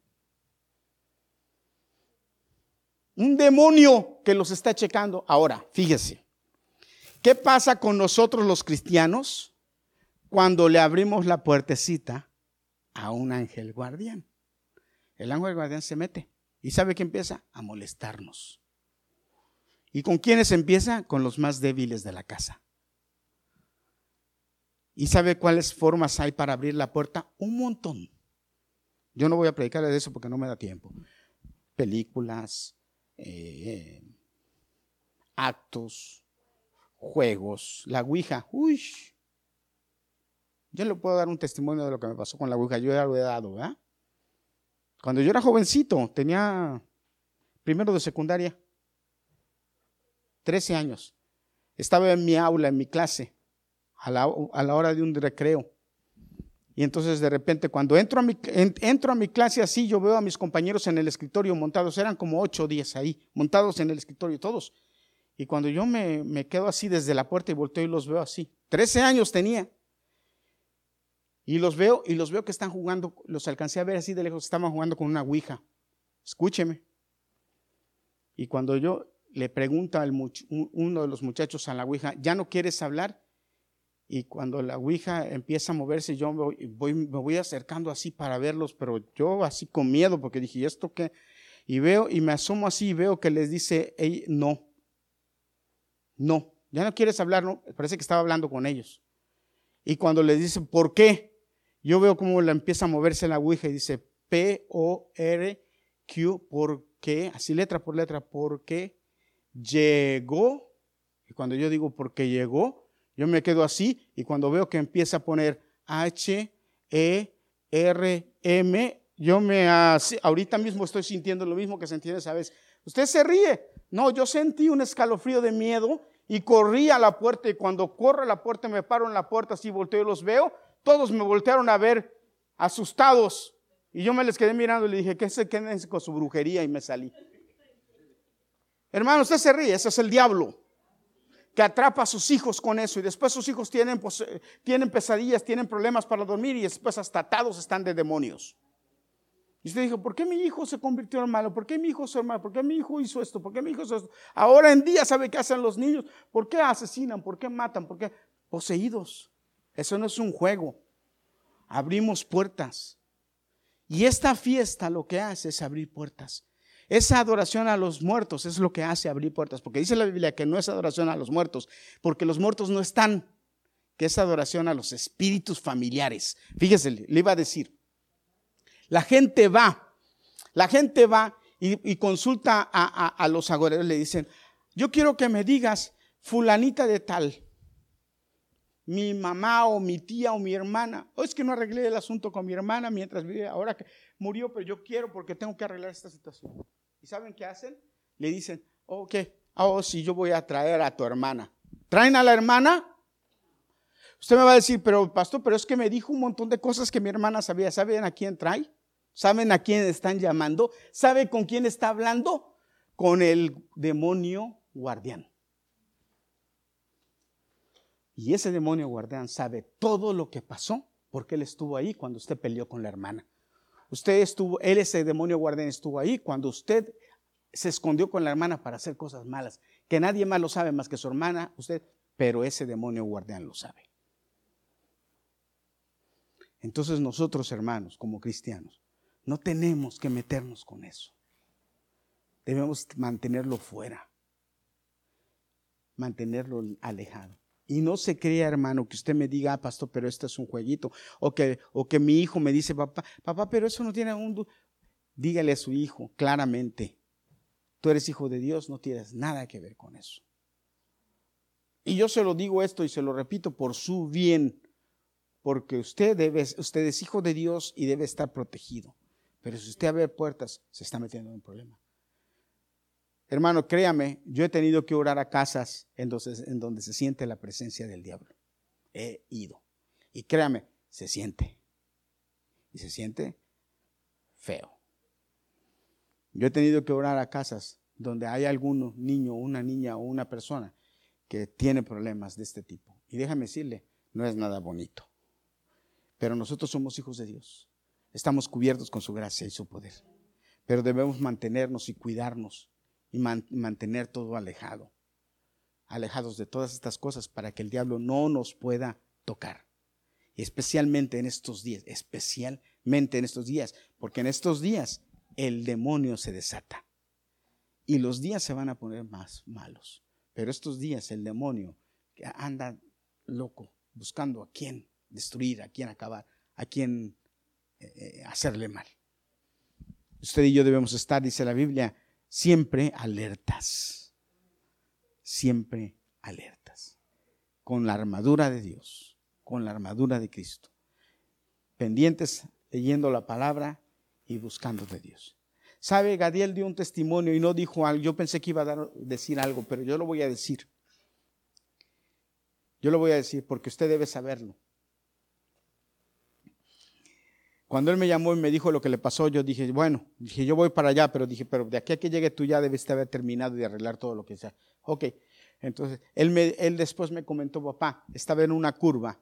A: Un demonio que los está checando. Ahora, fíjese, ¿qué pasa con nosotros los cristianos cuando le abrimos la puertecita a un ángel guardián? El ángel guardián se mete y sabe que empieza a molestarnos. ¿Y con quiénes empieza? Con los más débiles de la casa. ¿Y sabe cuáles formas hay para abrir la puerta? Un montón. Yo no voy a predicar de eso porque no me da tiempo. Películas, eh, actos, juegos, la Ouija. Uy, yo le puedo dar un testimonio de lo que me pasó con la Ouija. Yo ya lo he dado, ¿verdad? Cuando yo era jovencito, tenía primero de secundaria, 13 años. Estaba en mi aula, en mi clase a la, hora de un recreo. Y entonces de repente cuando entro a, mi, clase así, yo veo a mis compañeros en el escritorio montados, eran como ocho o diez ahí, montados en el escritorio todos. Y cuando yo me, me quedo así desde la puerta y volteo y los veo así, trece años tenía. Y los veo y los veo que están jugando, los alcancé a ver así de lejos, estaban jugando con una ouija. Escúcheme. Y cuando yo le pregunto a uno de los muchachos a la ouija, ¿ya no quieres hablar? y cuando la Ouija empieza a moverse, yo voy, me voy acercando así para verlos, pero yo así con miedo, porque dije, ¿y esto qué? Y veo, y me asomo así y veo que les dice, no, no, ya no quieres hablar, ¿no? Parece que estaba hablando con ellos. Y cuando les dice, ¿por qué? Yo veo cómo la empieza a moverse la Ouija y dice, P-O-R-Q, ¿por qué? Así letra por letra, ¿por qué? Llegó, y cuando yo digo, ¿por qué llegó? Yo me quedo así y cuando veo que empieza a poner H, E, R, M, yo me, ahorita mismo estoy sintiendo lo mismo que sentí esa vez. Usted se ríe. No, yo sentí un escalofrío de miedo y corrí a la puerta y cuando corro a la puerta me paro en la puerta así, volteo y los veo. Todos me voltearon a ver asustados y yo me les quedé mirando y le dije, ¿qué se queden con su brujería? Y me salí. Hermano, usted se ríe, ese es el diablo que atrapa a sus hijos con eso y después sus hijos tienen, pues, eh, tienen pesadillas, tienen problemas para dormir y después hasta atados están de demonios. Y usted dijo, ¿por qué mi hijo se convirtió en malo? ¿Por qué mi hijo se malo? ¿Por qué mi hijo hizo esto? ¿Por qué mi hijo hizo esto? Ahora en día sabe qué hacen los niños. ¿Por qué asesinan? ¿Por qué matan? ¿Por qué? Poseídos. Eso no es un juego. Abrimos puertas. Y esta fiesta lo que hace es abrir puertas. Esa adoración a los muertos es lo que hace abrir puertas, porque dice la Biblia que no es adoración a los muertos, porque los muertos no están, que es adoración a los espíritus familiares. Fíjese, le iba a decir, la gente va, la gente va y, consulta a, los agoreros, le dicen, yo quiero que me digas, fulanita de tal, mi mamá o mi tía o mi hermana, o es que no arreglé el asunto con mi hermana mientras vive, ahora que murió, pero yo quiero porque tengo que arreglar esta situación. ¿Y saben qué hacen? Le dicen, ok, oh, sí, yo voy a traer a tu hermana. ¿Traen a la hermana? Usted me va a decir, pero pastor, pero es que me dijo un montón de cosas que mi hermana sabía. ¿Saben a quién trae? ¿Saben a quién están llamando? ¿Sabe con quién está hablando? Con el demonio guardián. Y ese demonio guardián sabe todo lo que pasó porque él estuvo ahí cuando usted peleó con la hermana. Usted estuvo, él ese demonio guardián estuvo ahí cuando usted se escondió con la hermana para hacer cosas malas, que nadie más lo sabe más que su hermana, usted, pero ese demonio guardián lo sabe. Entonces nosotros, hermanos, como cristianos, no tenemos que meternos con eso. Debemos mantenerlo fuera, mantenerlo alejado. Y no se crea, hermano, que usted me diga, ah, pastor, pero esto es un jueguito. O que, o que mi hijo me dice, papá, papá, pero eso no tiene un... Dígale a su hijo claramente, tú eres hijo de Dios, no tienes nada que ver con eso. Y yo se lo digo esto y se lo repito por su bien, porque usted, debe, usted es hijo de Dios y debe estar protegido. Pero si usted abre puertas, se está metiendo en un problema. Hermano, créame, yo he tenido que orar a casas en donde, se siente la presencia del diablo. He ido. Y créame, se siente. Y se siente feo. Yo he tenido que orar a casas donde hay algún niño, una niña o una persona que tiene problemas de este tipo. Y déjame decirle, no es nada bonito. Pero nosotros somos hijos de Dios. Estamos cubiertos con su gracia y su poder. Pero debemos mantenernos y cuidarnos y mantener todo alejado. Alejados de todas estas cosas para que el diablo no nos pueda tocar. Especialmente en estos días, especialmente en estos días, porque en estos días el demonio se desata. Y los días se van a poner más malos. Pero estos días el demonio anda loco, buscando a quién destruir, a quién acabar, a quién eh, eh, hacerle mal. Usted y yo debemos estar, dice la Biblia, siempre alertas. Siempre alertas. Con la armadura de Dios, con la armadura de Cristo. Pendientes leyendo la palabra y buscando de Dios. Sabe, Gadiel dio un testimonio y no dijo algo. Yo pensé que iba a decir algo, pero yo lo voy a decir. Yo lo voy a decir porque usted debe saberlo. Cuando él me llamó y me dijo lo que le pasó, yo dije, bueno, dije, yo voy para allá, pero dije, pero de aquí a que llegue tú ya debes haber terminado de arreglar todo lo que sea. Ok, entonces él, me, él después me comentó, papá, estaba en una curva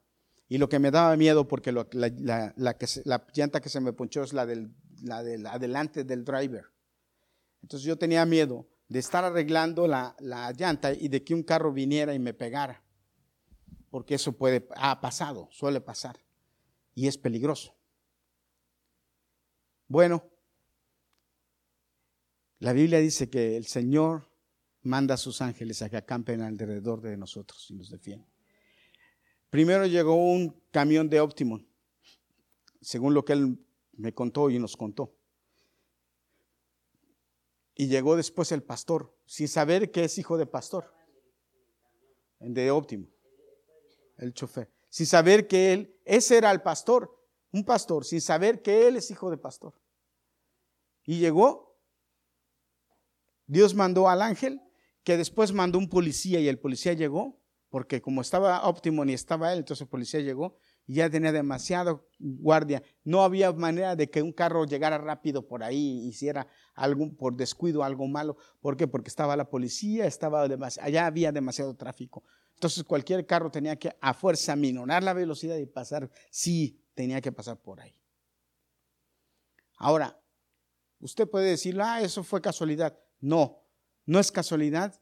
A: y lo que me daba miedo, porque la, que la, llanta que se me ponchó es la del, la del adelante del driver. Entonces yo tenía miedo de estar arreglando la, la llanta y de que un carro viniera y me pegara, porque eso puede, ha pasado, suele pasar y es peligroso. Bueno, la Biblia dice que el Señor manda a sus ángeles a que acampen alrededor de nosotros y nos defienden. Primero llegó un camión de Optimum, según lo que él me contó y nos contó. Y llegó después el pastor, sin saber que es hijo de pastor, de Optimum, el chofer, sin saber que él, ese era el pastor un pastor, sin saber que él es hijo de pastor. Y llegó, Dios mandó al ángel, que después mandó un policía y el policía llegó, porque como estaba óptimo ni estaba él, entonces el policía llegó y ya tenía demasiado guardia. No había manera de que un carro llegara rápido por ahí hiciera algo por descuido, algo malo. ¿Por qué? Porque estaba la policía, estaba allá había demasiado tráfico. Entonces cualquier carro tenía que a fuerza minorar la velocidad y pasar. Sí, tenía que pasar por ahí. Ahora, usted puede decir, ah, eso fue casualidad. No, no es casualidad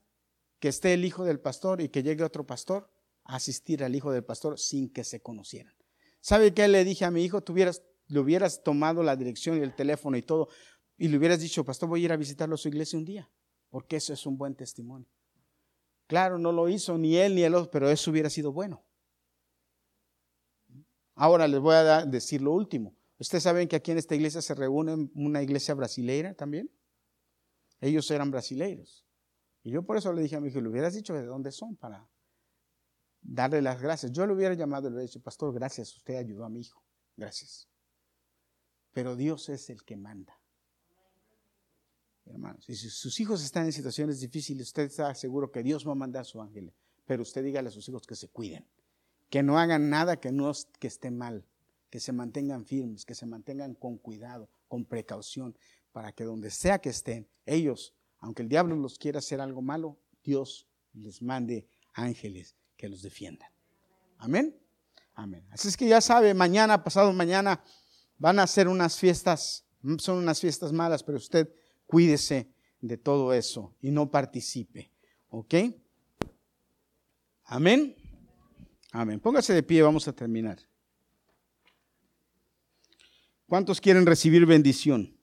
A: que esté el hijo del pastor y que llegue otro pastor a asistir al hijo del pastor sin que se conocieran. ¿Sabe qué le dije a mi hijo? Tuvieras, le hubieras tomado la dirección y el teléfono y todo y le hubieras dicho, pastor, voy a ir a visitarlo a su iglesia un día, porque eso es un buen testimonio. Claro, no lo hizo ni él ni el otro, pero eso hubiera sido bueno. Ahora les voy a decir lo último. ¿Ustedes saben que aquí en esta iglesia se reúne una iglesia brasileira también? Ellos eran brasileiros. Y yo por eso le dije a mi hijo, le hubieras dicho de dónde son para darle las gracias. Yo le hubiera llamado y le hubiera dicho, pastor, gracias, usted ayudó a mi hijo. Gracias. Pero Dios es el que manda. Hermanos, si sus hijos están en situaciones difíciles, usted está seguro que Dios va a mandar a su ángel. Pero usted dígale a sus hijos que se cuiden que no hagan nada que, no, que esté mal, que se mantengan firmes, que se mantengan con cuidado, con precaución, para que donde sea que estén, ellos, aunque el diablo los quiera hacer algo malo, Dios les mande ángeles que los defiendan. Amén. Amén. Así es que ya sabe, mañana, pasado mañana, van a ser unas fiestas, son unas fiestas malas, pero usted cuídese de todo eso y no participe. ¿Ok? Amén. Amén. Póngase de pie, vamos a terminar. ¿Cuántos quieren recibir bendición?